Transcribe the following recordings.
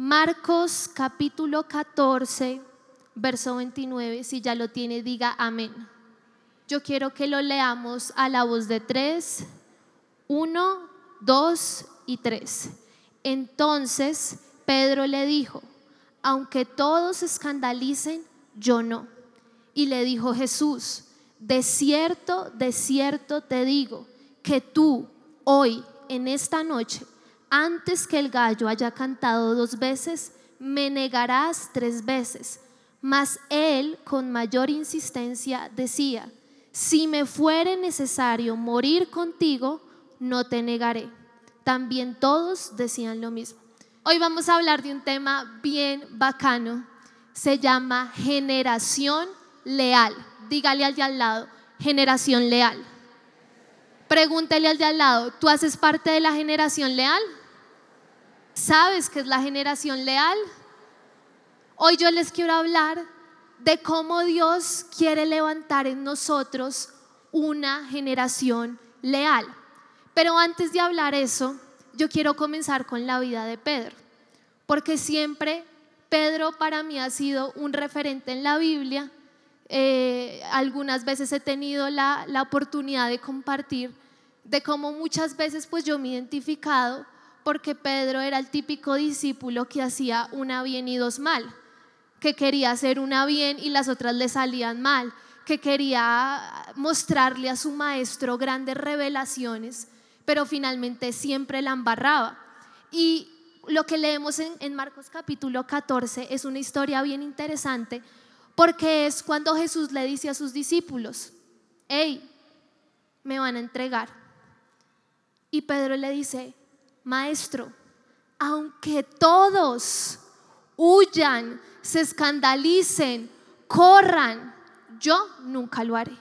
Marcos capítulo 14, verso 29. Si ya lo tiene, diga amén. Yo quiero que lo leamos a la voz de tres. Uno, dos y tres. Entonces Pedro le dijo, aunque todos escandalicen, yo no. Y le dijo Jesús, de cierto, de cierto te digo, que tú hoy, en esta noche, antes que el gallo haya cantado dos veces, me negarás tres veces. Mas él con mayor insistencia decía, si me fuere necesario morir contigo, no te negaré. También todos decían lo mismo. Hoy vamos a hablar de un tema bien bacano. Se llama generación leal. Dígale al de al lado, generación leal. Pregúntele al de al lado, ¿tú haces parte de la generación leal? ¿Sabes qué es la generación leal? Hoy yo les quiero hablar de cómo Dios quiere levantar en nosotros una generación leal. Pero antes de hablar eso, yo quiero comenzar con la vida de Pedro, porque siempre Pedro para mí ha sido un referente en la Biblia. Eh, algunas veces he tenido la, la oportunidad de compartir de cómo muchas veces pues yo me he identificado porque Pedro era el típico discípulo que hacía una bien y dos mal, que quería hacer una bien y las otras le salían mal, que quería mostrarle a su maestro grandes revelaciones pero finalmente siempre la embarraba. Y lo que leemos en, Marcos capítulo 14 es una historia bien interesante porque es cuando Jesús le dice a sus discípulos, hey, me van a entregar. Y Pedro le dice, maestro, aunque todos huyan, se escandalicen, corran, yo nunca lo haré.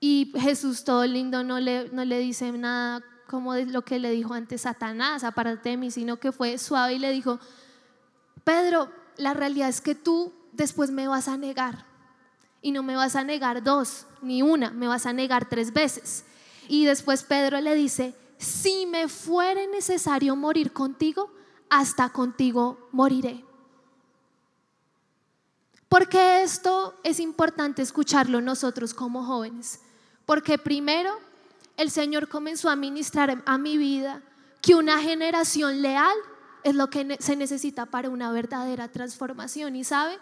Y Jesús todo lindo no le, no le dice nada como lo que le dijo antes Satanás, aparte de mí, sino que fue suave y le dijo, Pedro, la realidad es que tú después me vas a negar. Y no me vas a negar dos, ni una, me vas a negar tres veces. Y después Pedro le dice, si me fuere necesario morir contigo, hasta contigo moriré. Porque esto es importante escucharlo nosotros como jóvenes. Porque primero el Señor comenzó a ministrar a mi vida que una generación leal es lo que se necesita para una verdadera transformación. Y sabe,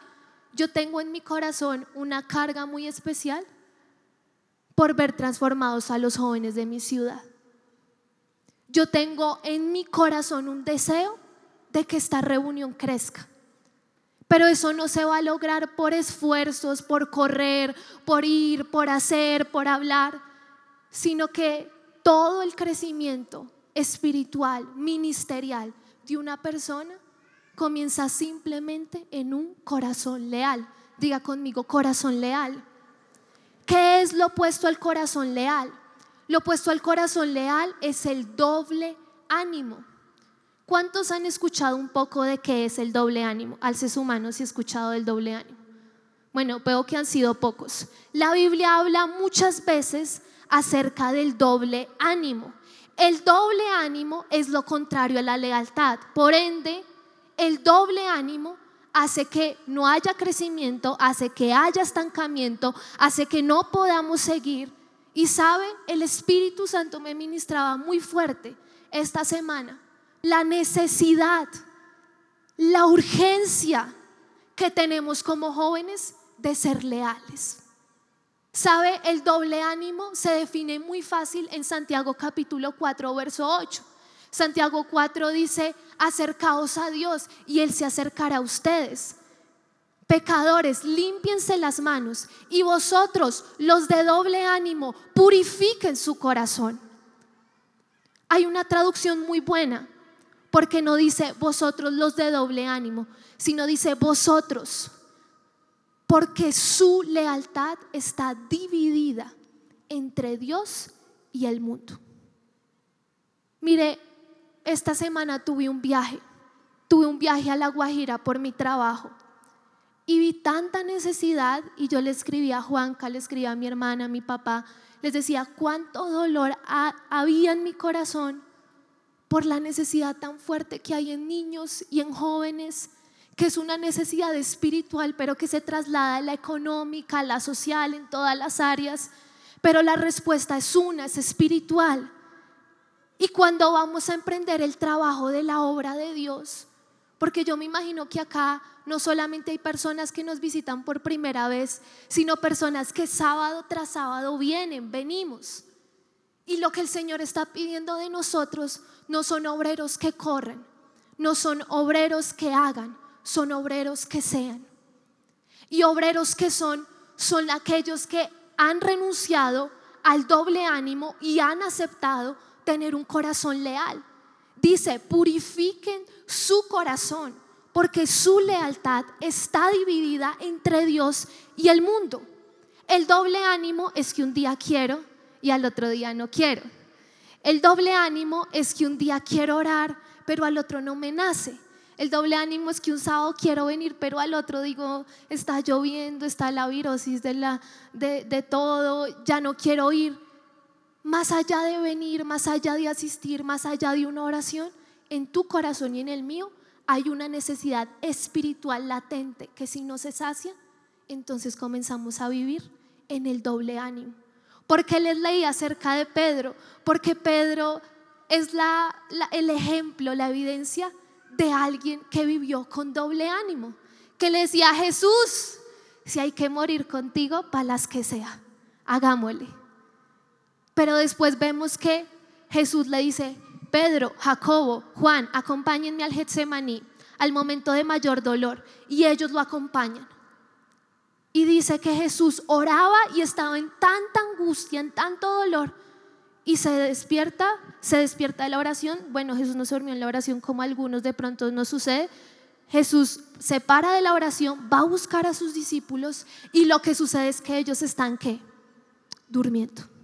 yo tengo en mi corazón una carga muy especial por ver transformados a los jóvenes de mi ciudad. Yo tengo en mi corazón un deseo de que esta reunión crezca. Pero eso no se va a lograr por esfuerzos, por correr, por ir, por hacer, por hablar, sino que todo el crecimiento espiritual, ministerial de una persona comienza simplemente en un corazón leal. Diga conmigo, corazón leal. ¿Qué es lo opuesto al corazón leal? Lo opuesto al corazón leal es el doble ánimo. ¿Cuántos han escuchado un poco de qué es el doble ánimo? Alces humanos y escuchado del doble ánimo. Bueno, veo que han sido pocos. La Biblia habla muchas veces acerca del doble ánimo. El doble ánimo es lo contrario a la lealtad. Por ende, el doble ánimo hace que no haya crecimiento, hace que haya estancamiento, hace que no podamos seguir. Y sabe, el Espíritu Santo me ministraba muy fuerte esta semana la necesidad, la urgencia que tenemos como jóvenes de ser leales. ¿Sabe? El doble ánimo se define muy fácil en Santiago capítulo 4, verso 8. Santiago 4 dice, acercaos a Dios y Él se acercará a ustedes. Pecadores, límpiense las manos y vosotros, los de doble ánimo, purifiquen su corazón. Hay una traducción muy buena porque no dice vosotros los de doble ánimo, sino dice vosotros, porque su lealtad está dividida entre Dios y el mundo. Mire, esta semana tuve un viaje, tuve un viaje a La Guajira por mi trabajo y vi tanta necesidad y yo le escribí a Juanca, le escribí a mi hermana, a mi papá, les decía cuánto dolor había en mi corazón por la necesidad tan fuerte que hay en niños y en jóvenes, que es una necesidad espiritual, pero que se traslada a la económica, a la social, en todas las áreas. Pero la respuesta es una, es espiritual. Y cuando vamos a emprender el trabajo de la obra de Dios, porque yo me imagino que acá no solamente hay personas que nos visitan por primera vez, sino personas que sábado tras sábado vienen, venimos. Y lo que el Señor está pidiendo de nosotros no son obreros que corren, no son obreros que hagan, son obreros que sean. Y obreros que son, son aquellos que han renunciado al doble ánimo y han aceptado tener un corazón leal. Dice, purifiquen su corazón, porque su lealtad está dividida entre Dios y el mundo. El doble ánimo es que un día quiero y al otro día no quiero. El doble ánimo es que un día quiero orar, pero al otro no me nace. El doble ánimo es que un sábado quiero venir, pero al otro digo, está lloviendo, está la virosis de, la, de, de todo, ya no quiero ir más allá de venir, más allá de asistir, más allá de una oración, en tu corazón y en el mío hay una necesidad espiritual latente que si no se sacia, entonces comenzamos a vivir en el doble ánimo. Porque les leí acerca de Pedro, porque Pedro es el ejemplo, la evidencia de alguien que vivió con doble ánimo, que le decía a Jesús, si hay que morir contigo, para las que sea, hagámosle. Pero después vemos que Jesús le dice, Pedro, Jacobo, Juan, acompáñenme al Getsemaní, al momento de mayor dolor, y ellos lo acompañan. Y dice que Jesús oraba y estaba en tanta angustia, en tanto dolor, y se despierta, se despierta de la oración. Bueno, Jesús no se durmió en la oración como algunos de pronto no sucede. Jesús se para de la oración, va a buscar a sus discípulos y lo que sucede es que ellos están ¿qué? Durmiendo.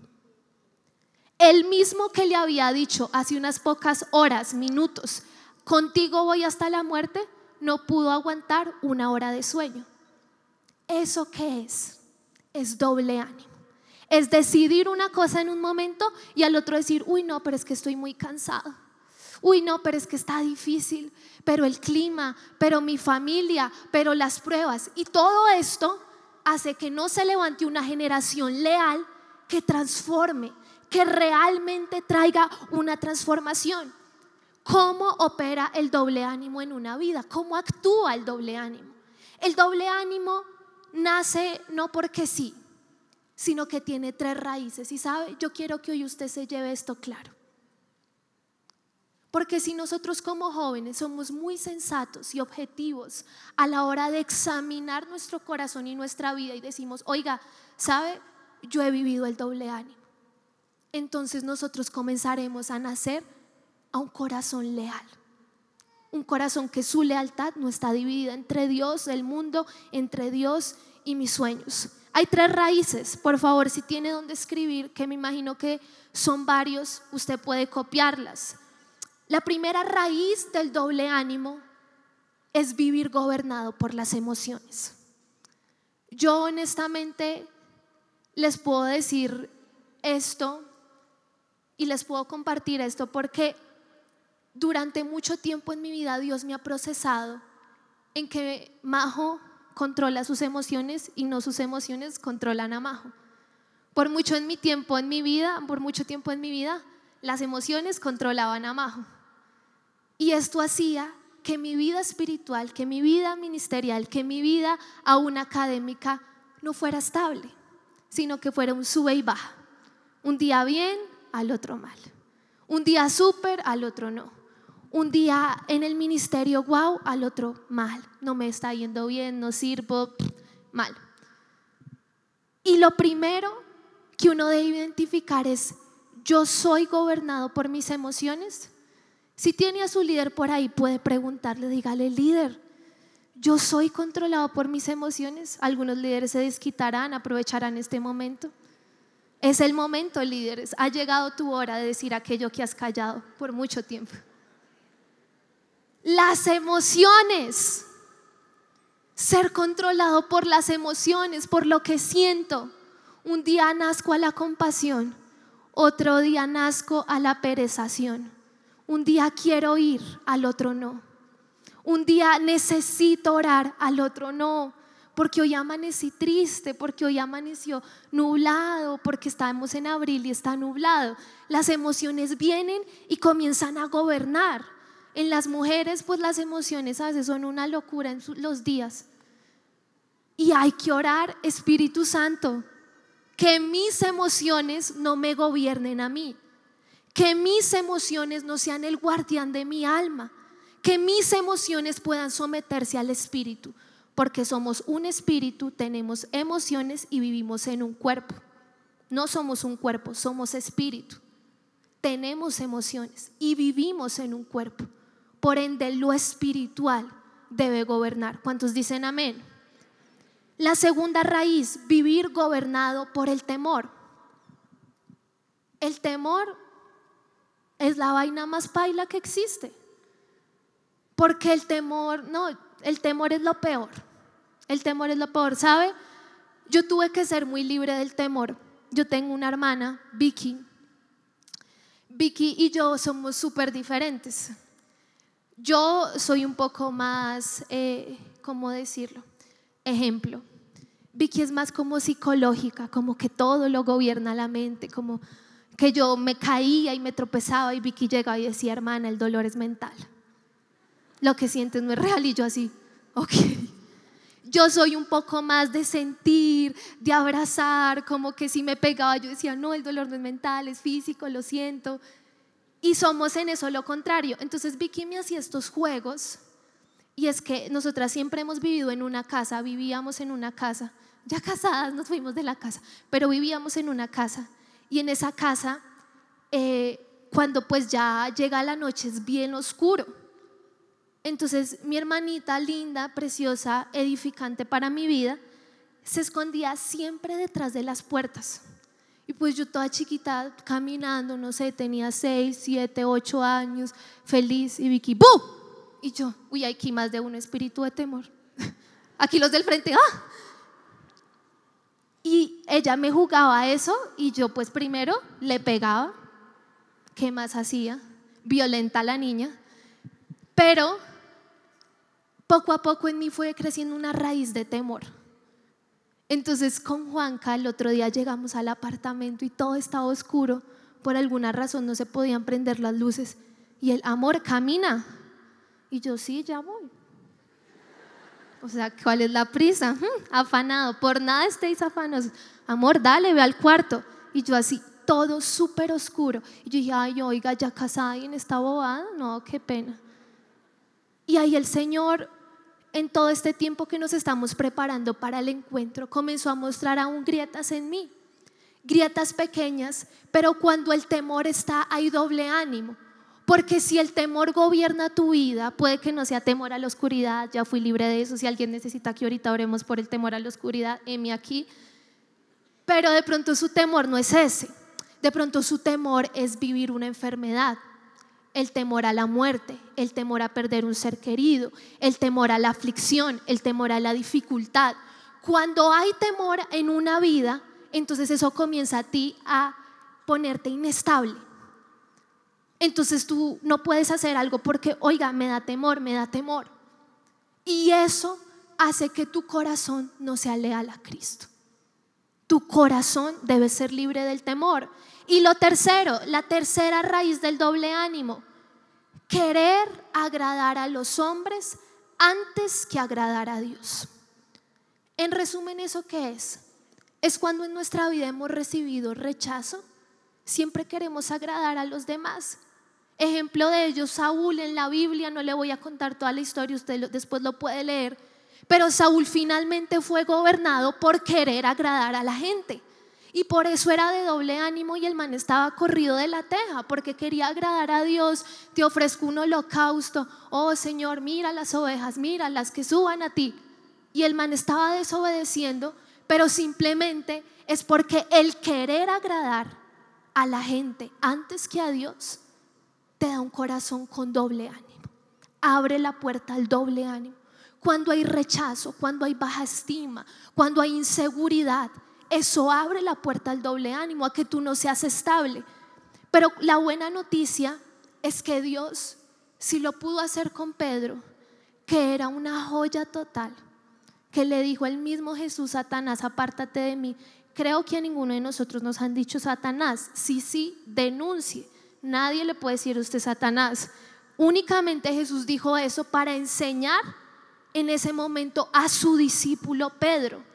El mismo que le había dicho hace unas pocas horas, minutos, contigo voy hasta la muerte, no pudo aguantar una hora de sueño. ¿Eso qué es? Es doble ánimo. Es decidir una cosa en un momento y al otro decir, uy, no, pero es que estoy muy cansado. Uy, no, pero es que está difícil. Pero el clima, pero mi familia, pero las pruebas. Y todo esto hace que no se levante una generación leal que transforme, que realmente traiga una transformación. ¿Cómo opera el doble ánimo en una vida? ¿Cómo actúa el doble ánimo? El doble ánimo nace no porque sí, sino que tiene tres raíces. Y sabe, yo quiero que hoy usted se lleve esto claro. Porque si nosotros como jóvenes somos muy sensatos y objetivos a la hora de examinar nuestro corazón y nuestra vida y decimos, oiga, ¿sabe? Yo he vivido el doble ánimo entonces nosotros comenzaremos a nacer a un corazón leal. Un corazón que su lealtad no está dividida entre Dios, el mundo, entre Dios y mis sueños. Hay tres raíces, por favor, si tiene donde escribir, que me imagino que son varios, usted puede copiarlas. La primera raíz del doble ánimo es vivir gobernado por las emociones. Yo honestamente les puedo decir esto y les puedo compartir esto porque durante mucho tiempo en mi vida Dios me ha procesado en que Majo controla sus emociones y no sus emociones controlan a Majo. Por mucho en mi tiempo en mi vida, por mucho tiempo en mi vida, las emociones controlaban a Majo. Y esto hacía que mi vida espiritual, que mi vida ministerial, que mi vida aún académica no fuera estable, sino que fuera un sube y baja. Un día bien, al otro mal. Un día súper, al otro no. Un día en el ministerio, wow, al otro mal. No me está yendo bien, no sirvo, mal. Y lo primero que uno debe identificar es, yo soy gobernado por mis emociones. Si tiene a su líder por ahí, puede preguntarle, dígale, líder, yo soy controlado por mis emociones. Algunos líderes se desquitarán, aprovecharán este momento. Es el momento, líderes. Ha llegado tu hora de decir aquello que has callado por mucho tiempo. Las emociones. Ser controlado por las emociones, por lo que siento. Un día nazco a la compasión, otro día nazco a la perezación. Un día quiero ir, al otro no. Un día necesito orar, al otro no. Porque hoy amanecí triste, porque hoy amaneció nublado, porque estamos en abril y está nublado. Las emociones vienen y comienzan a gobernar. En las mujeres, pues las emociones a veces son una locura en los días. Y hay que orar, Espíritu Santo, que mis emociones no me gobiernen a mí, que mis emociones no sean el guardián de mi alma, que mis emociones puedan someterse al Espíritu, porque somos un espíritu, tenemos emociones y vivimos en un cuerpo. No somos un cuerpo, somos espíritu. Tenemos emociones y vivimos en un cuerpo. Por ende, lo espiritual debe gobernar. ¿Cuántos dicen amén? La segunda raíz, vivir gobernado por el temor. El temor es la vaina más paila que existe. Porque el temor, no, el temor es lo peor. El temor es lo peor, ¿sabe? Yo tuve que ser muy libre del temor. Yo tengo una hermana, Vicky. Vicky y yo somos súper diferentes. Yo soy un poco más, eh, ¿cómo decirlo? Ejemplo. Vicky es más como psicológica, como que todo lo gobierna la mente, como que yo me caía y me tropezaba y Vicky llegaba y decía, hermana, el dolor es mental. Lo que sientes no es real y yo así, ok. Yo soy un poco más de sentir, de abrazar, como que si me pegaba yo decía, no, el dolor no es mental, es físico, lo siento. Y somos en eso lo contrario. Entonces Vicky me hacía estos juegos y es que nosotras siempre hemos vivido en una casa, vivíamos en una casa, ya casadas nos fuimos de la casa, pero vivíamos en una casa y en esa casa, eh, cuando pues ya llega la noche es bien oscuro. Entonces mi hermanita linda, preciosa, edificante para mi vida, se escondía siempre detrás de las puertas. Y pues yo toda chiquita, caminando, no sé, tenía 6, 7, 8 años, feliz, y Vicky, ¡bu! Y yo, uy, aquí más de un espíritu de temor. Aquí los del frente, ¡ah! Y ella me jugaba eso y yo pues primero le pegaba. ¿Qué más hacía? Violenta la niña. Pero poco a poco en mí fue creciendo una raíz de temor. Entonces con Juanca el otro día llegamos al apartamento y todo estaba oscuro. Por alguna razón no se podían prender las luces. Y el amor camina. Y yo sí, ya voy. O sea, ¿cuál es la prisa? afanado, por nada estéis afanos. Amor, dale, ve al cuarto. Y yo así, todo súper oscuro. Y yo dije, ay, oiga, ya casada y en esta bobada, no, qué pena. Y ahí el Señor, en todo este tiempo que nos estamos preparando para el encuentro, comenzó a mostrar aún grietas en mí. Grietas pequeñas, pero cuando el temor está, hay doble ánimo. Porque si el temor gobierna tu vida, puede que no sea temor a la oscuridad, ya fui libre de eso, si alguien necesita que ahorita oremos por el temor a la oscuridad, heme aquí. Pero de pronto su temor no es ese, de pronto su temor es vivir una enfermedad, el temor a la muerte, el temor a perder un ser querido, el temor a la aflicción, el temor a la dificultad. Cuando hay temor en una vida, entonces eso comienza a ti a ponerte inestable entonces tú no puedes hacer algo porque, oiga, me da temor, me da temor. Y eso hace que tu corazón no sea leal a Cristo. Tu corazón debe ser libre del temor. Y lo tercero, la tercera raíz del doble ánimo, querer agradar a los hombres antes que agradar a Dios. En resumen, ¿eso qué es? Es cuando en nuestra vida hemos recibido rechazo, siempre queremos agradar a los demás Ejemplo de ellos, Saúl en la Biblia, no le voy a contar toda la historia, usted después lo puede leer, pero Saúl finalmente fue gobernado por querer agradar a la gente. Y por eso era de doble ánimo y el man estaba corrido de la teja, porque quería agradar a Dios. Te ofrezco un holocausto. Oh Señor, mira las ovejas, mira las que suban a ti. Y el man estaba desobedeciendo, pero simplemente es porque el querer agradar a la gente antes que a Dios te da un corazón con doble ánimo. Abre la puerta al doble ánimo. Cuando hay rechazo, cuando hay baja estima, cuando hay inseguridad, eso abre la puerta al doble ánimo, a que tú no seas estable. Pero la buena noticia es que Dios, si lo pudo hacer con Pedro, que era una joya total, que le dijo el mismo Jesús, Satanás, apártate de mí. Creo que a ninguno de nosotros nos han dicho Satanás. Sí, sí, denuncie. Nadie le puede decir a usted Satanás. Únicamente Jesús dijo eso para enseñar en ese momento a su discípulo Pedro.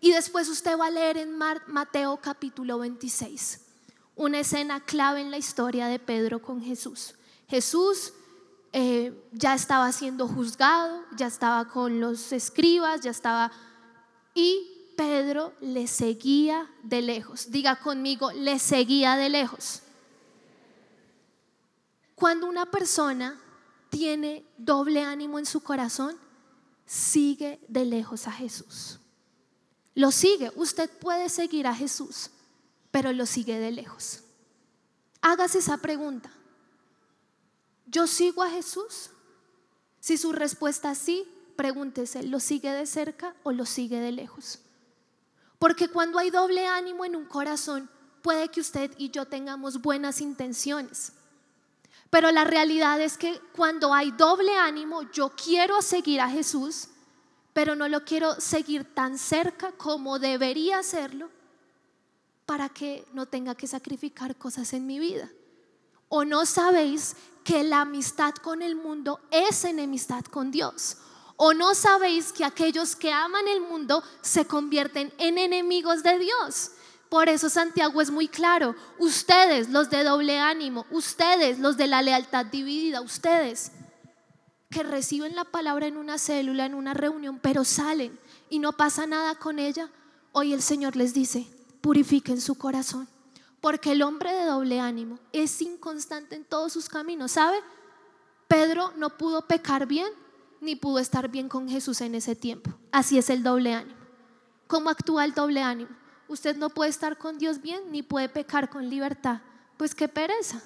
Y después usted va a leer en Mateo capítulo 26 una escena clave en la historia de Pedro con Jesús. Jesús eh, ya estaba siendo juzgado, ya estaba con los escribas, ya estaba... Y Pedro le seguía de lejos. Diga conmigo, le seguía de lejos. Cuando una persona tiene doble ánimo en su corazón, sigue de lejos a Jesús. Lo sigue. Usted puede seguir a Jesús, pero lo sigue de lejos. Hágase esa pregunta. ¿Yo sigo a Jesús? Si su respuesta es sí, pregúntese, ¿lo sigue de cerca o lo sigue de lejos? Porque cuando hay doble ánimo en un corazón, puede que usted y yo tengamos buenas intenciones. Pero la realidad es que cuando hay doble ánimo, yo quiero seguir a Jesús, pero no lo quiero seguir tan cerca como debería hacerlo para que no tenga que sacrificar cosas en mi vida. ¿O no sabéis que la amistad con el mundo es enemistad con Dios? ¿O no sabéis que aquellos que aman el mundo se convierten en enemigos de Dios? Por eso Santiago es muy claro. Ustedes, los de doble ánimo, ustedes, los de la lealtad dividida, ustedes que reciben la palabra en una célula, en una reunión, pero salen y no pasa nada con ella, hoy el Señor les dice, purifiquen su corazón. Porque el hombre de doble ánimo es inconstante en todos sus caminos. ¿Sabe? Pedro no pudo pecar bien ni pudo estar bien con Jesús en ese tiempo. Así es el doble ánimo. ¿Cómo actúa el doble ánimo? Usted no puede estar con Dios bien ni puede pecar con libertad. Pues qué pereza.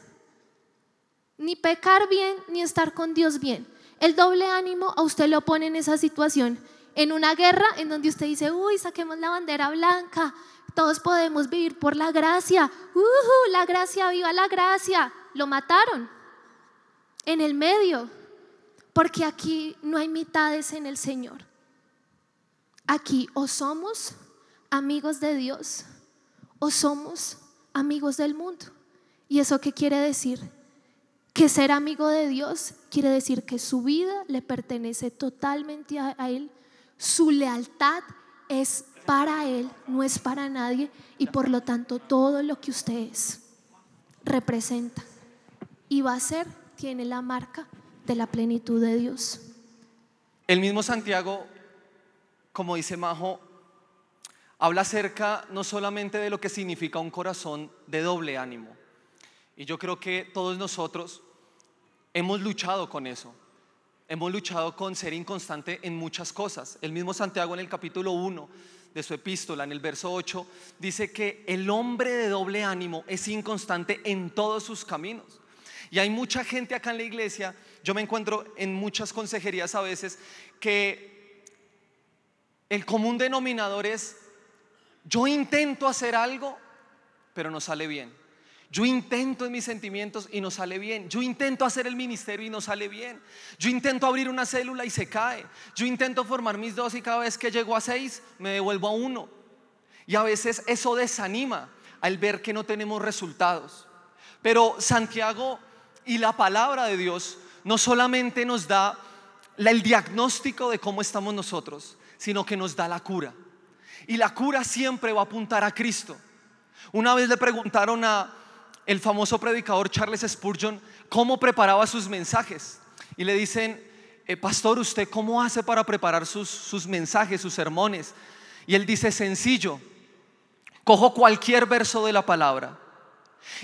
Ni pecar bien ni estar con Dios bien. El doble ánimo a usted lo pone en esa situación, en una guerra en donde usted dice, uy, saquemos la bandera blanca, todos podemos vivir por la gracia, uh, la gracia, viva la gracia. Lo mataron en el medio, porque aquí no hay mitades en el Señor. Aquí o somos amigos de Dios o somos amigos del mundo. ¿Y eso qué quiere decir? Que ser amigo de Dios quiere decir que su vida le pertenece totalmente a, Él, su lealtad es para Él, no es para nadie y por lo tanto todo lo que usted es representa y va a ser, tiene la marca de la plenitud de Dios. El mismo Santiago, como dice Majo, habla acerca no solamente de lo que significa un corazón de doble ánimo. Y yo creo que todos nosotros hemos luchado con eso. Hemos luchado con ser inconstante en muchas cosas. El mismo Santiago en el capítulo 1 de su epístola, en el verso 8, dice que el hombre de doble ánimo es inconstante en todos sus caminos. Y hay mucha gente acá en la iglesia, yo me encuentro en muchas consejerías a veces, que el común denominador es yo intento hacer algo, pero no sale bien. Yo intento en mis sentimientos y no sale bien. Yo intento hacer el ministerio y no sale bien. Yo intento abrir una célula y se cae. Yo intento formar mis dos y cada vez que llego a seis me devuelvo a uno. Y a veces eso desanima al ver que no tenemos resultados. Pero Santiago y la palabra de Dios no solamente nos da el diagnóstico de cómo estamos nosotros, sino que nos da la cura. Y la cura siempre va a apuntar a Cristo. Una vez le preguntaron a el famoso predicador Charles Spurgeon cómo preparaba sus mensajes. Y le dicen, eh, pastor, ¿usted cómo hace para preparar sus, sus mensajes, sus sermones? Y él dice, sencillo, cojo cualquier verso de la palabra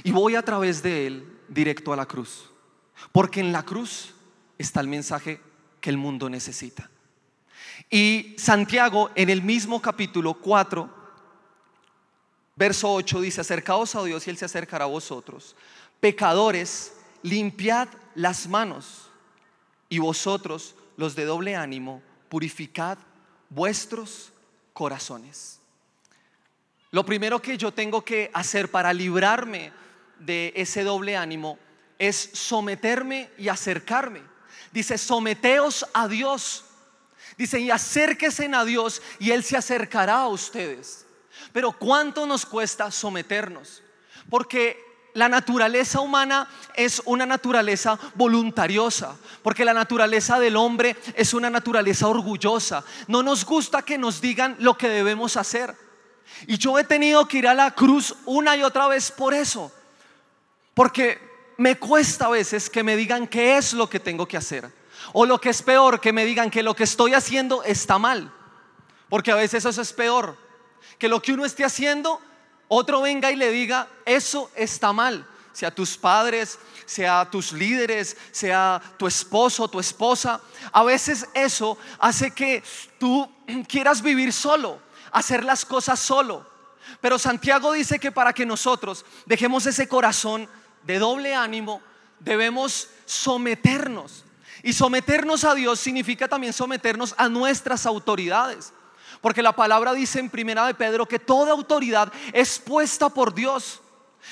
y voy a través de él directo a la cruz. Porque en la cruz está el mensaje que el mundo necesita. Y Santiago en el mismo capítulo 4, verso 8 dice, acercaos a Dios y Él se acercará a vosotros. Pecadores, limpiad las manos y vosotros, los de doble ánimo, purificad vuestros corazones. Lo primero que yo tengo que hacer para librarme de ese doble ánimo es someterme y acercarme. Dice, someteos a Dios. Dice, y acérquese a Dios y Él se acercará a ustedes. Pero ¿cuánto nos cuesta someternos? Porque la naturaleza humana es una naturaleza voluntariosa, porque la naturaleza del hombre es una naturaleza orgullosa. No nos gusta que nos digan lo que debemos hacer. Y yo he tenido que ir a la cruz una y otra vez por eso, porque me cuesta a veces que me digan qué es lo que tengo que hacer. O lo que es peor, que me digan que lo que estoy haciendo está mal. Porque a veces eso es peor. Que lo que uno esté haciendo, otro venga y le diga, eso está mal. Sea tus padres, sea tus líderes, sea tu esposo, tu esposa. A veces eso hace que tú quieras vivir solo, hacer las cosas solo. Pero Santiago dice que para que nosotros dejemos ese corazón de doble ánimo, debemos someternos. Y someternos a Dios significa también someternos a nuestras autoridades. Porque la palabra dice en primera de Pedro que toda autoridad es puesta por Dios.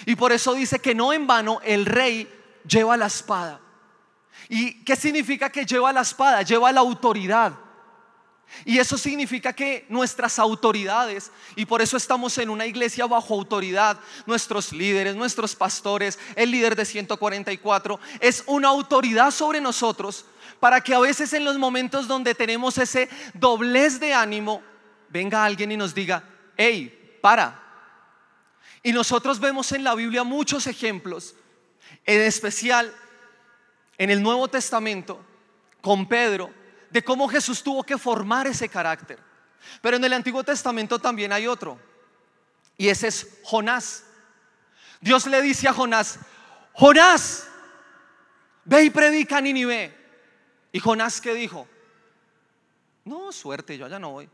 Y por eso dice que no en vano el rey lleva la espada. ¿Y qué significa que lleva la espada? Lleva la autoridad. Y eso significa que nuestras autoridades, y por eso estamos en una iglesia bajo autoridad, nuestros líderes, nuestros pastores, el líder de 144, es una autoridad sobre nosotros para que a veces en los momentos donde tenemos ese doblez de ánimo, venga alguien y nos diga, hey, para. Y nosotros vemos en la Biblia muchos ejemplos, en especial en el Nuevo Testamento, con Pedro, de cómo Jesús tuvo que formar ese carácter. Pero en el Antiguo Testamento también hay otro. Y ese es Jonás. Dios le dice a Jonás, Jonás, ve y predica a Nínive. ¿Y Jonás qué dijo? No, suerte, yo allá no voy.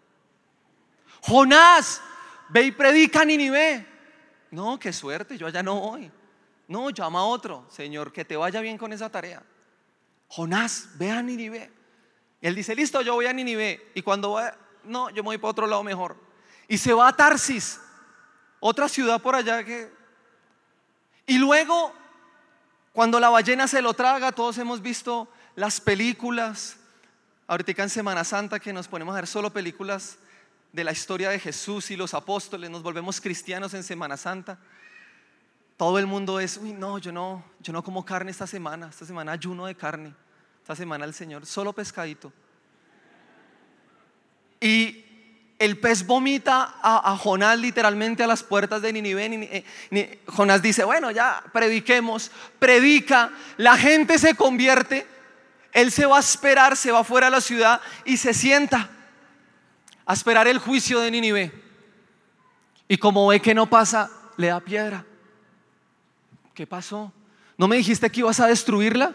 Jonás, ve y predica a Nínive. No, qué suerte, yo allá no voy. No, llama a otro, Señor, que te vaya bien con esa tarea. Jonás, ve a Nínive él dice, listo, yo voy a Ninive. Y cuando va, no, yo me voy para otro lado mejor. Y se va a Tarsis, otra ciudad por allá que... Y luego, cuando la ballena se lo traga, todos hemos visto las películas. Ahorita en Semana Santa que nos ponemos a ver solo películas de la historia de Jesús y los apóstoles, nos volvemos cristianos en Semana Santa. Todo el mundo es, uy, no, yo no, yo no como carne esta semana, esta semana ayuno de carne esta semana el Señor, solo pescadito. Y el pez vomita a, Jonás literalmente a las puertas de Ninive. Eh, Jonás dice, bueno, ya prediquemos, predica, la gente se convierte, él se va a esperar, se va fuera de la ciudad y se sienta a esperar el juicio de Ninive. Y como ve que no pasa, le da piedra. ¿Qué pasó? ¿No me dijiste que ibas a destruirla?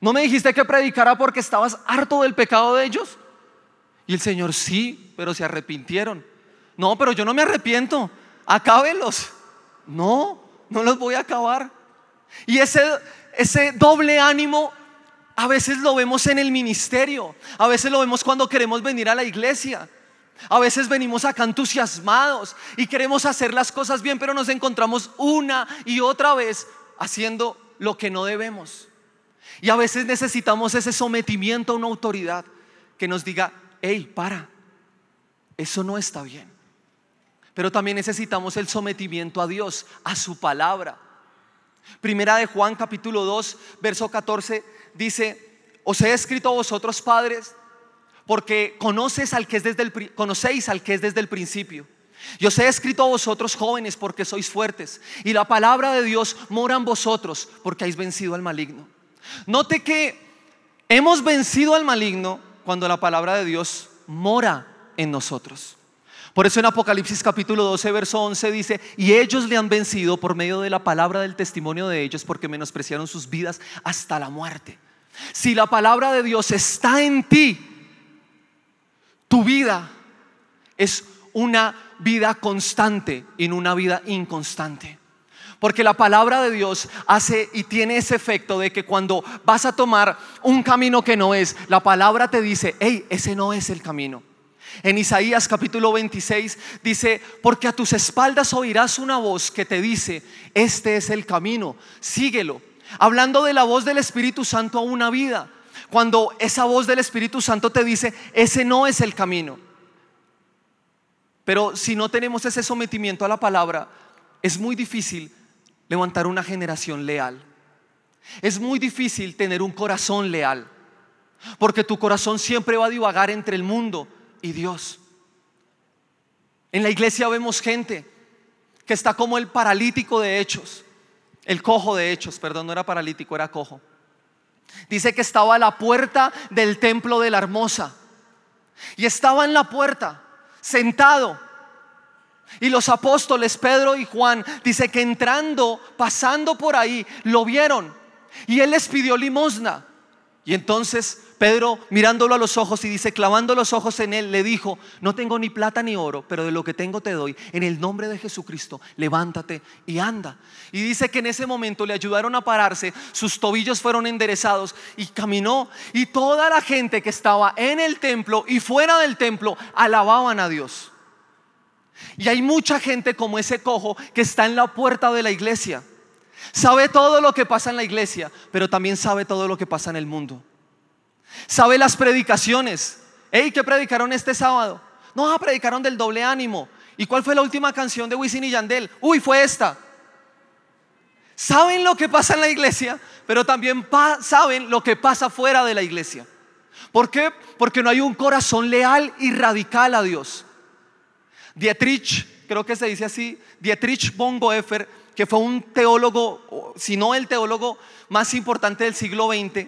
¿No me dijiste que predicara porque estabas harto del pecado de ellos? Y el Señor, sí, pero se arrepintieron. No, pero yo no me arrepiento. Acábelos. No, no los voy a acabar. Y ese, ese doble ánimo a veces lo vemos en el ministerio. A veces lo vemos cuando queremos venir a la iglesia. A veces venimos acá entusiasmados y queremos hacer las cosas bien, pero nos encontramos una y otra vez haciendo lo que no debemos. Y a veces necesitamos ese sometimiento a una autoridad que nos diga, hey, para, eso no está bien. Pero también necesitamos el sometimiento a Dios, a su palabra. Primera de Juan capítulo 2, verso 14 dice, os he escrito a vosotros padres, porque conoces al que es desde el, conocéis al que es desde el principio. Yo os he escrito a vosotros jóvenes porque sois fuertes y la palabra de Dios mora en vosotros porque habéis vencido al maligno. Note que hemos vencido al maligno cuando la palabra de Dios mora en nosotros. Por eso en Apocalipsis capítulo 12, verso 11 dice, y ellos le han vencido por medio de la palabra del testimonio de ellos porque menospreciaron sus vidas hasta la muerte. Si la palabra de Dios está en ti, tu vida es una vida constante y no una vida inconstante. Porque la palabra de Dios hace y tiene ese efecto de que cuando vas a tomar un camino que no es, la palabra te dice, hey, ese no es el camino. En Isaías capítulo 26 dice, porque a tus espaldas oirás una voz que te dice, este es el camino, síguelo. hablando de la voz del Espíritu Santo a una vida, cuando esa voz del Espíritu Santo te dice, ese no es el camino. Pero si no tenemos ese sometimiento a la palabra, es muy difícil levantar una generación leal. Es muy difícil tener un corazón leal, porque tu corazón siempre va a divagar entre el mundo y Dios. En la iglesia vemos gente que está como el paralítico de hechos, el cojo de hechos, perdón, no era paralítico, era cojo. Dice que estaba a la puerta del templo de la hermosa y estaba en la puerta, sentado. Y los apóstoles Pedro y Juan dice que entrando, pasando por ahí, lo vieron y él les pidió limosna. Y entonces Pedro, mirándolo a los ojos y dice, clavando los ojos en él, le dijo, no tengo ni plata ni oro, pero de lo que tengo te doy. En el nombre de Jesucristo, levántate y anda. Y dice que en ese momento le ayudaron a pararse, sus tobillos fueron enderezados y caminó. Y toda la gente que estaba en el templo y fuera del templo alababan a Dios. Y hay mucha gente como ese cojo que está en la puerta de la iglesia. Sabe todo lo que pasa en la iglesia, pero también sabe todo lo que pasa en el mundo. Sabe las predicaciones. Hey, ¿qué predicaron este sábado? No, ah, predicaron del doble ánimo. ¿Y cuál fue la última canción de Wisin y Yandel? Uy, fue esta. Saben lo que pasa en la iglesia, pero también saben lo que pasa fuera de la iglesia. ¿Por qué? Porque no hay un corazón leal y radical a Dios. Dietrich, creo que se dice así, Dietrich Bonhoeffer, que fue un teólogo, si no el teólogo más importante del siglo XX,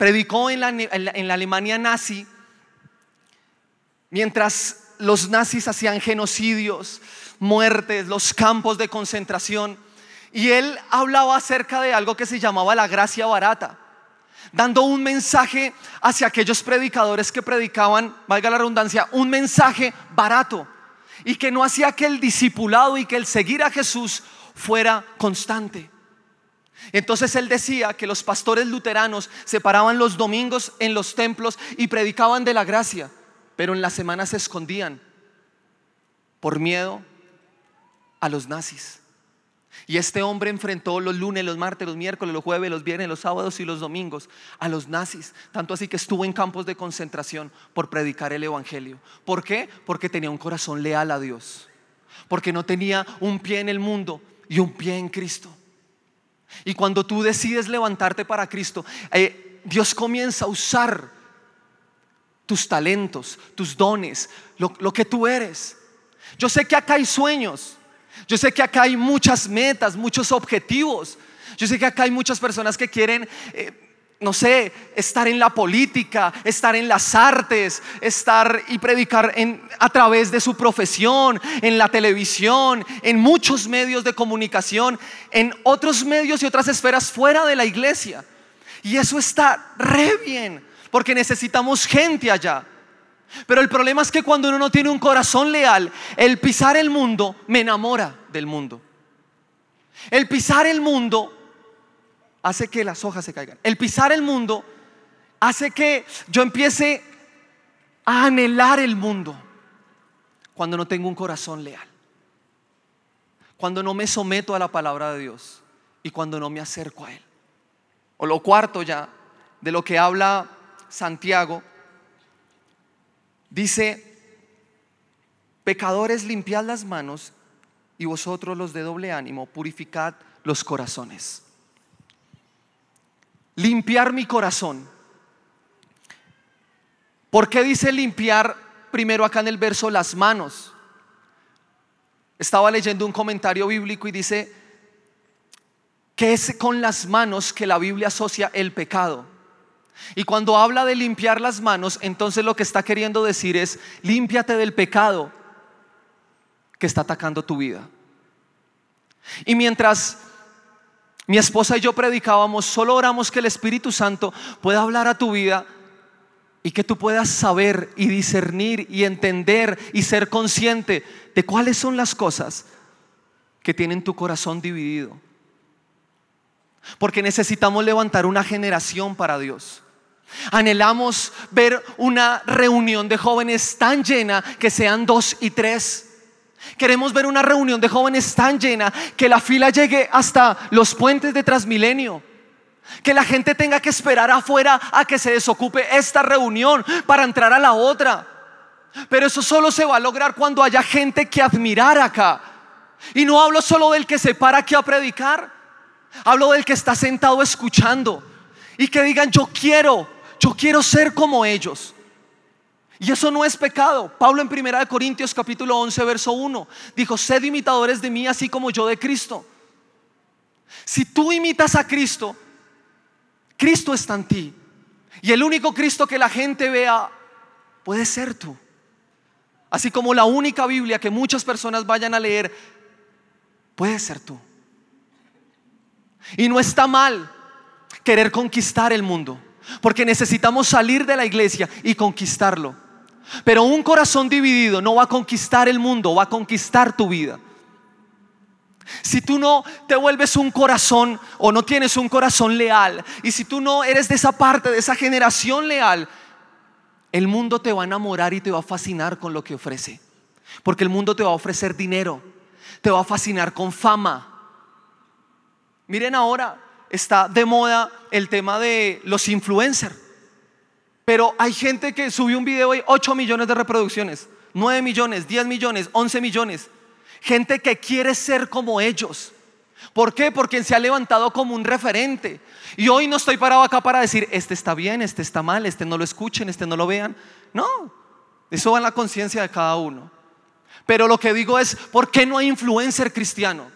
predicó en la, Alemania nazi, mientras los nazis hacían genocidios, muertes, los campos de concentración, y él hablaba acerca de algo que se llamaba la gracia barata, dando un mensaje hacia aquellos predicadores que predicaban, valga la redundancia, un mensaje barato y que no hacía que el discipulado y que el seguir a Jesús fuera constante. Entonces él decía que los pastores luteranos se paraban los domingos en los templos y predicaban de la gracia, pero en la semana se escondían por miedo a los nazis. Y este hombre enfrentó los lunes, los martes, los miércoles, los jueves, los viernes, los sábados y los domingos a los nazis. Tanto así que estuvo en campos de concentración por predicar el Evangelio. ¿Por qué? Porque tenía un corazón leal a Dios. Porque no tenía un pie en el mundo y un pie en Cristo. Y cuando tú decides levantarte para Cristo, eh, Dios comienza a usar tus talentos, tus dones, lo, que tú eres. Yo sé que acá hay sueños, yo sé que acá hay muchas metas, muchos objetivos. Yo sé que acá hay muchas personas que quieren eh, no sé, estar en la política, estar en las artes, estar y predicar a través de su profesión, en la televisión, en muchos medios de comunicación, en otros medios y otras esferas fuera de la iglesia. Y eso está re bien, porque necesitamos gente allá. Pero el problema es que cuando uno no tiene un corazón leal, el pisar el mundo me enamora del mundo. El pisar el mundo hace que las hojas se caigan. El pisar el mundo hace que yo empiece a anhelar el mundo cuando no tengo un corazón leal. Cuando no me someto a la palabra de Dios y cuando no me acerco a Él. O lo cuarto ya, de lo que habla Santiago, dice, pecadores limpiad las manos y vosotros los de doble ánimo, purificad los corazones limpiar mi corazón. ¿Por qué dice limpiar primero acá en el verso las manos? Estaba leyendo un comentario bíblico y dice que es con las manos que la Biblia asocia el pecado. Y cuando habla de limpiar las manos, entonces lo que está queriendo decir es, límpiate del pecado que está atacando tu vida. Y mientras mi esposa y yo predicábamos, solo oramos que el Espíritu Santo pueda hablar a tu vida y que tú puedas saber y discernir y entender y ser consciente de cuáles son las cosas que tienen tu corazón dividido. Porque necesitamos levantar una generación para Dios. Anhelamos ver una reunión de jóvenes tan llena que sean dos y tres Queremos ver una reunión de jóvenes tan llena que la fila llegue hasta los puentes de Transmilenio. Que la gente tenga que esperar afuera a que se desocupe esta reunión para entrar a la otra. Pero eso solo se va a lograr cuando haya gente que admirar acá. Y no hablo solo del que se para aquí a predicar. Hablo del que está sentado escuchando. Y que digan, yo quiero, yo quiero ser como ellos. Y eso no es pecado. Pablo en 1 Corintios capítulo 11, verso 1, dijo, sed imitadores de mí así como yo de Cristo. Si tú imitas a Cristo, Cristo está en ti. Y el único Cristo que la gente vea puede ser tú. Así como la única Biblia que muchas personas vayan a leer puede ser tú. Y no está mal querer conquistar el mundo, porque necesitamos salir de la iglesia y conquistarlo. Pero un corazón dividido no va a conquistar el mundo, va a conquistar tu vida. Si tú no te vuelves un corazón o no tienes un corazón leal, y si tú no eres de esa parte, de esa generación leal, el mundo te va a enamorar y te va a fascinar con lo que ofrece. Porque el mundo te va a ofrecer dinero, te va a fascinar con fama. Miren ahora, está de moda el tema de los influencers. Pero hay gente que subió un video y 8 millones de reproducciones, 9 millones, 10 millones, 11 millones. Gente que quiere ser como ellos. ¿Por qué? Porque se ha levantado como un referente. Y hoy no estoy parado acá para decir, este está bien, este está mal, este no lo escuchen, este no lo vean. No, eso va en la conciencia de cada uno. Pero lo que digo es, ¿por qué no hay influencer cristiano?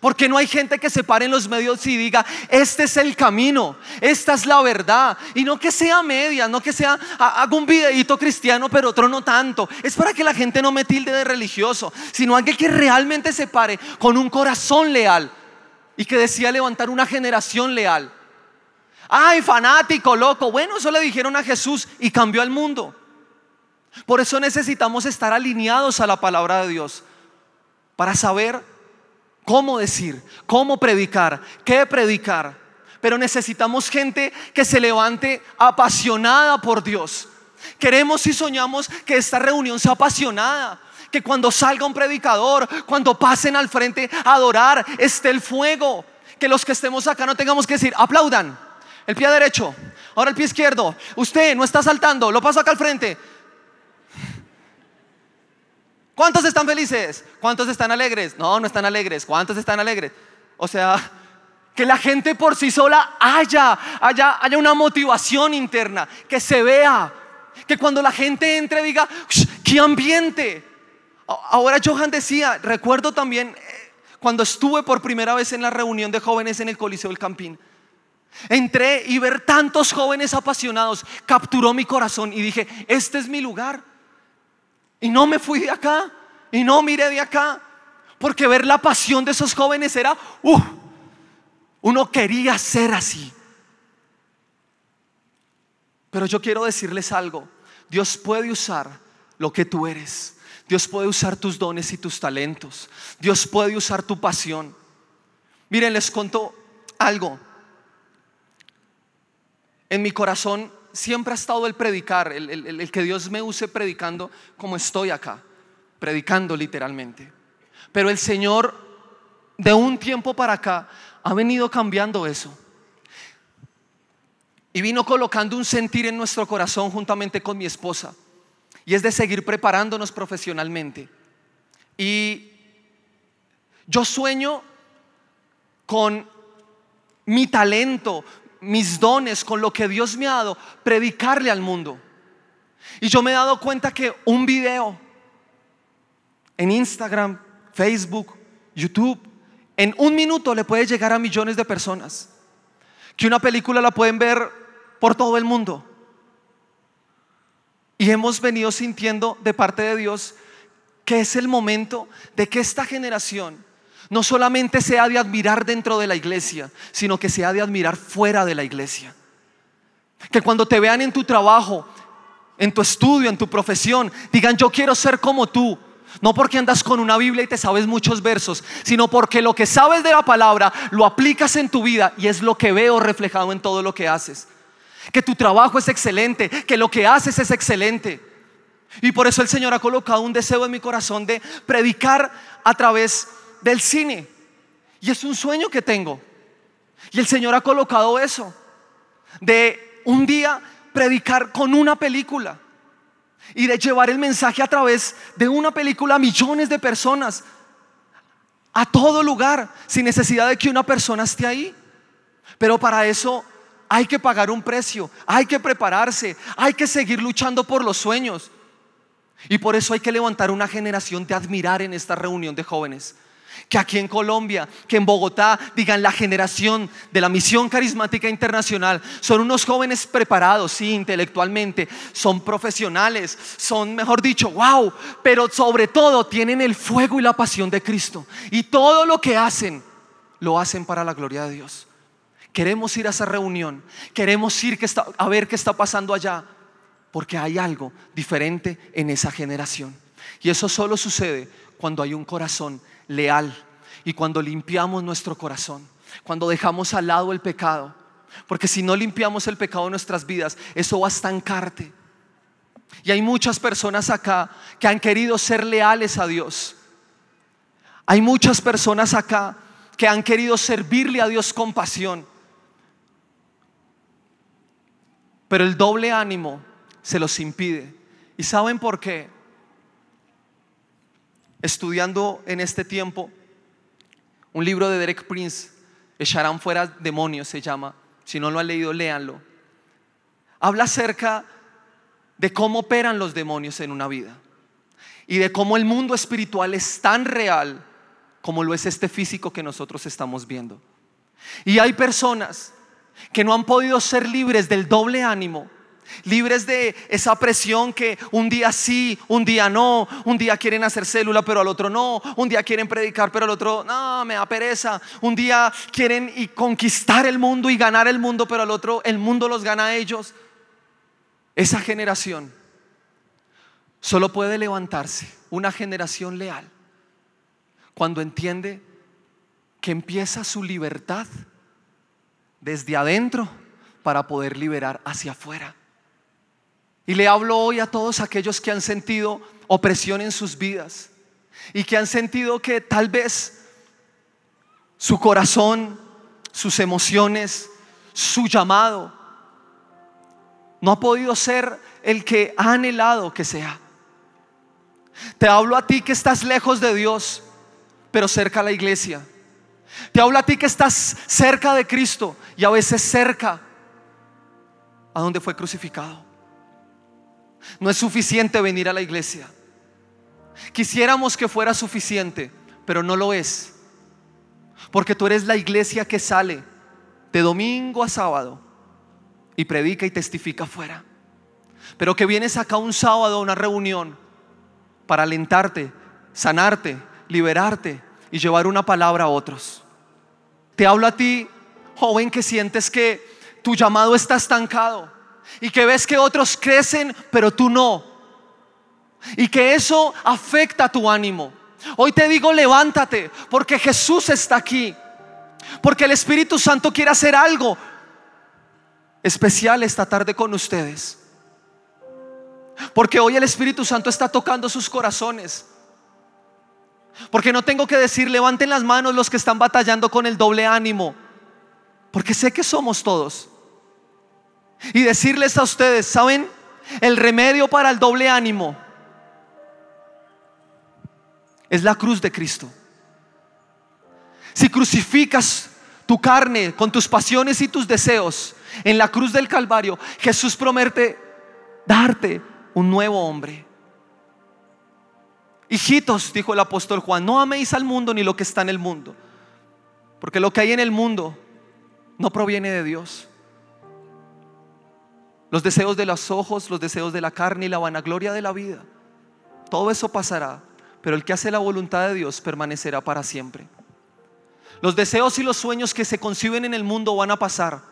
Porque no hay gente que se pare en los medios y diga, este es el camino, esta es la verdad. Y no que sea media, no que sea, haga un videito cristiano, pero otro no tanto. Es para que la gente no me tilde de religioso, sino alguien que realmente se pare con un corazón leal y que decía levantar una generación leal. Ay, fanático, loco. Bueno, eso le dijeron a Jesús y cambió al mundo. Por eso necesitamos estar alineados a la palabra de Dios para saber cómo decir, cómo predicar, qué predicar. Pero necesitamos gente que se levante apasionada por Dios. Queremos y soñamos que esta reunión sea apasionada. Que cuando salga un predicador, cuando pasen al frente a adorar, esté el fuego. Que los que estemos acá no tengamos que decir, aplaudan. El pie derecho, ahora el pie izquierdo. Usted no está saltando, lo paso acá al frente. ¿Cuántos están felices? ¿Cuántos están alegres? No, no están alegres. ¿Cuántos están alegres? O sea, que la gente por sí sola haya, haya, haya una motivación interna, que se vea, que cuando la gente entre diga, ¡qué ambiente! Ahora Johan decía, recuerdo también eh, cuando estuve por primera vez en la reunión de jóvenes en el Coliseo del Campín. Entré y ver tantos jóvenes apasionados capturó mi corazón y dije, este es mi lugar. Y no me fui de acá. Y no miré de acá. Porque ver la pasión de esos jóvenes era, uh, uno quería ser así. Pero yo quiero decirles algo. Dios puede usar lo que tú eres. Dios puede usar tus dones y tus talentos. Dios puede usar tu pasión. Miren, les conto algo. En mi corazón siempre ha estado el predicar, el, que Dios me use predicando como estoy acá, predicando literalmente. Pero el Señor de un tiempo para acá ha venido cambiando eso. Y vino colocando un sentir en nuestro corazón juntamente con mi esposa. Y es de seguir preparándonos profesionalmente. Y yo sueño con mi talento, mis dones, con lo que Dios me ha dado, predicarle al mundo. Y yo me he dado cuenta que un video en Instagram, Facebook, YouTube, en un minuto le puede llegar a millones de personas. Que una película la pueden ver por todo el mundo. Y hemos venido sintiendo de parte de Dios que es el momento de que esta generación no solamente sea de admirar dentro de la iglesia, sino que sea de admirar fuera de la iglesia. Que cuando te vean en tu trabajo, en tu estudio, en tu profesión, digan, yo quiero ser como tú. No porque andas con una Biblia y te sabes muchos versos, sino porque lo que sabes de la palabra lo aplicas en tu vida y es lo que veo reflejado en todo lo que haces. Que tu trabajo es excelente, que lo que haces es excelente. Y por eso el Señor ha colocado un deseo en mi corazón de predicar a través del cine. Y es un sueño que tengo. Y el Señor ha colocado eso. de un día predicar con una película y de llevar el mensaje a través de una película a millones de personas, a todo lugar, sin necesidad de que una persona esté ahí. Pero para eso hay que pagar un precio, hay que prepararse, hay que seguir luchando por los sueños. Y por eso hay que levantar una generación de admirar en esta reunión de jóvenes que aquí en Colombia, que en Bogotá digan la generación de la misión carismática internacional. Son unos jóvenes preparados, sí, intelectualmente, son profesionales, son, mejor dicho, wow, pero sobre todo tienen el fuego y la pasión de Cristo. Y todo lo que hacen, lo hacen para la gloria de Dios. Queremos ir a esa reunión, queremos ir a ver qué está pasando allá, porque hay algo diferente en esa generación. Y eso solo sucede cuando hay un corazón leal y cuando limpiamos nuestro corazón, cuando dejamos al lado el pecado. Porque si no limpiamos el pecado de nuestras vidas, eso va a estancarte. Y hay muchas personas acá que han querido ser leales a Dios. Hay muchas personas acá que han querido servirle a Dios con pasión. Pero el doble ánimo se los impide. ¿Y saben por qué? Estudiando en este tiempo un libro de Derek Prince, Echarán fuera demonios se llama. Si no lo han leído, léanlo. Habla acerca de cómo operan los demonios en una vida y de cómo el mundo espiritual es tan real como lo es este físico que nosotros estamos viendo. Y hay personas que no han podido ser libres del doble ánimo libres de esa presión que un día sí, un día no, un día quieren hacer célula pero al otro no, un día quieren predicar pero al otro no, me da pereza, un día quieren y conquistar el mundo y ganar el mundo pero al otro el mundo los gana a ellos. Esa generación solo puede levantarse una generación leal cuando entiende que empieza su libertad desde adentro para poder liberar hacia afuera. Y le hablo hoy a todos aquellos que han sentido opresión en sus vidas y que han sentido que tal vez su corazón, sus emociones, su llamado no ha podido ser el que ha anhelado que sea. Te hablo a ti que estás lejos de Dios, pero cerca a la iglesia. Te hablo a ti que estás cerca de Cristo y a veces cerca a donde fue crucificado. No es suficiente venir a la iglesia. Quisiéramos que fuera suficiente, pero no lo es. Porque tú eres la iglesia que sale de domingo a sábado y predica y testifica afuera. Pero que vienes acá un sábado a una reunión para alentarte, sanarte, liberarte y llevar una palabra a otros. Te hablo a ti, joven, que sientes que tu llamado está estancado y que ves que otros crecen, pero tú no. Y que eso afecta tu ánimo. Hoy te digo, levántate, porque Jesús está aquí. Porque el Espíritu Santo quiere hacer algo especial esta tarde con ustedes. Porque hoy el Espíritu Santo está tocando sus corazones. Porque no tengo que decir, levanten las manos los que están batallando con el doble ánimo. Porque sé que somos todos y decirles a ustedes, ¿saben? El remedio para el doble ánimo es la cruz de Cristo. Si crucificas tu carne con tus pasiones y tus deseos en la cruz del Calvario, Jesús promete darte un nuevo hombre. Hijitos, dijo el apóstol Juan, no améis al mundo ni lo que está en el mundo, porque lo que hay en el mundo no proviene de Dios. Los deseos de los ojos, los deseos de la carne y la vanagloria de la vida. Todo eso pasará, pero el que hace la voluntad de Dios permanecerá para siempre. Los deseos y los sueños que se conciben en el mundo van a pasar,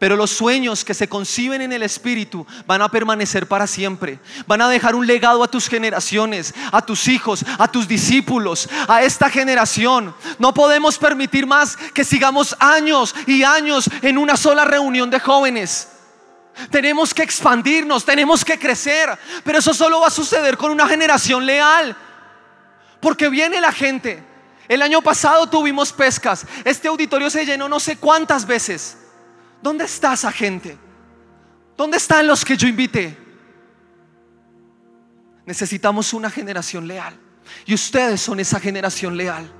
pero los sueños que se conciben en el Espíritu van a permanecer para siempre. Van a dejar un legado a tus generaciones, a tus hijos, a tus discípulos, a esta generación. No podemos permitir más que sigamos años y años en una sola reunión de jóvenes. Tenemos que expandirnos, tenemos que crecer, pero eso solo va a suceder con una generación leal. Porque viene la gente. El año pasado tuvimos pescas. Este auditorio se llenó no sé cuántas veces. ¿Dónde está esa gente? ¿Dónde están los que yo invité? Necesitamos una generación leal. Y ustedes son esa generación leal.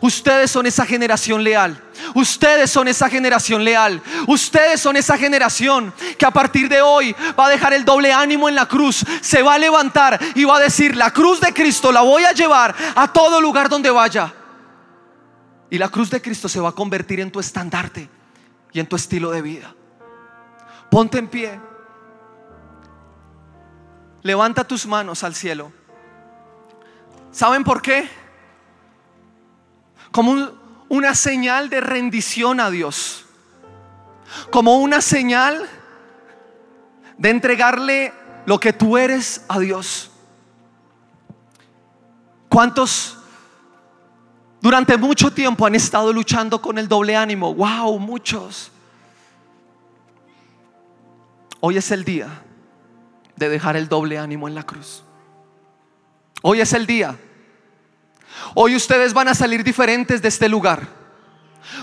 Ustedes son esa generación leal. Ustedes son esa generación leal. Ustedes son esa generación que a partir de hoy va a dejar el doble ánimo en la cruz. Se va a levantar y va a decir, la cruz de Cristo la voy a llevar a todo lugar donde vaya. Y la cruz de Cristo se va a convertir en tu estandarte y en tu estilo de vida. Ponte en pie. Levanta tus manos al cielo. ¿Saben por qué? Como una señal de rendición a Dios. Como una señal de entregarle lo que tú eres a Dios. ¿Cuántos durante mucho tiempo han estado luchando con el doble ánimo? Wow, muchos. Hoy es el día de dejar el doble ánimo en la cruz. Hoy es el día. Hoy ustedes van a salir diferentes de este lugar.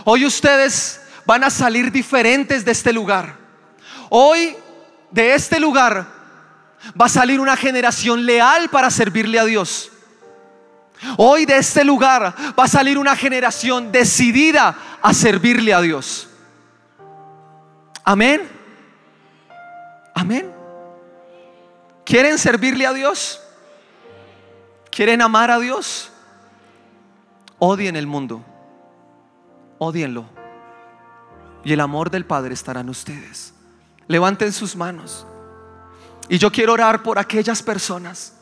Hoy ustedes van a salir diferentes de este lugar. Hoy de este lugar va a salir una generación leal para servirle a Dios. Hoy de este lugar va a salir una generación decidida a servirle a Dios. Amén. Amén. ¿Quieren servirle a Dios? ¿Quieren amar a Dios? Odien el mundo. Odienlo. Y el amor del Padre estará en ustedes. Levanten sus manos. Y yo quiero orar por aquellas personas